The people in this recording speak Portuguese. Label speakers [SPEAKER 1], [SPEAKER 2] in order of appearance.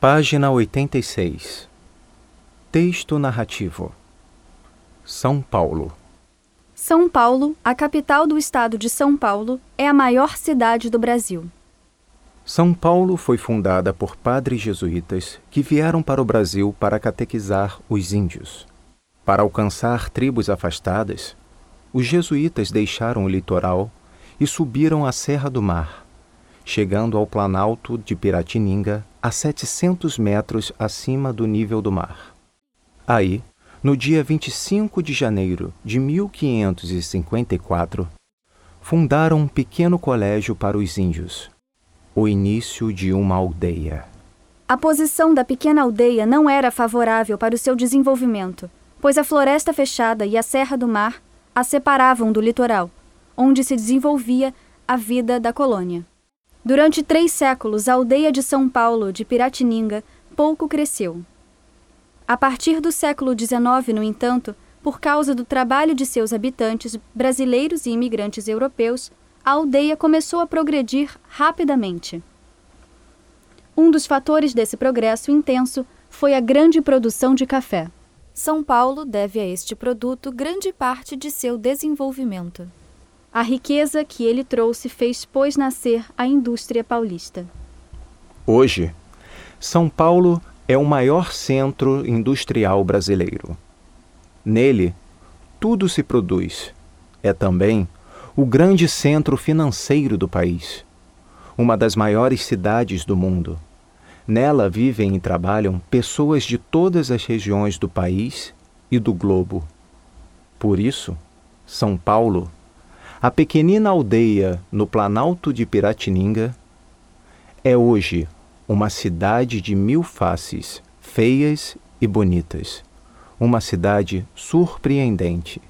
[SPEAKER 1] Página 86 Texto narrativo São Paulo
[SPEAKER 2] São Paulo, a capital do estado de São Paulo, é a maior cidade do Brasil.
[SPEAKER 1] São Paulo foi fundada por padres jesuítas que vieram para o Brasil para catequizar os índios. Para alcançar tribos afastadas, os jesuítas deixaram o litoral e subiram a Serra do Mar, chegando ao planalto de Piratininga a 700 metros acima do nível do mar. Aí, no dia 25 de janeiro de 1554, fundaram um pequeno colégio para os índios, o início de uma aldeia.
[SPEAKER 2] A posição da pequena aldeia não era favorável para o seu desenvolvimento, pois a floresta fechada e a Serra do Mar a separavam do litoral, onde se desenvolvia a vida da colônia. Durante três séculos, a aldeia de São Paulo, de Piratininga, pouco cresceu. A partir do século XIX, no entanto, por causa do trabalho de seus habitantes, brasileiros e imigrantes europeus, a aldeia começou a progredir rapidamente. Um dos fatores desse progresso intenso foi a grande produção de café. São Paulo deve a este produto grande parte de seu desenvolvimento. A riqueza que ele trouxe fez, pois, nascer a indústria paulista.
[SPEAKER 1] Hoje, São Paulo é o maior centro industrial brasileiro. Nele, tudo se produz. É também o grande centro financeiro do país, uma das maiores cidades do mundo. Nela vivem e trabalham pessoas de todas as regiões do país e do globo. Por isso, São Paulo a pequenina aldeia no Planalto de Piratininga é hoje uma cidade de mil faces, feias e bonitas. Uma cidade surpreendente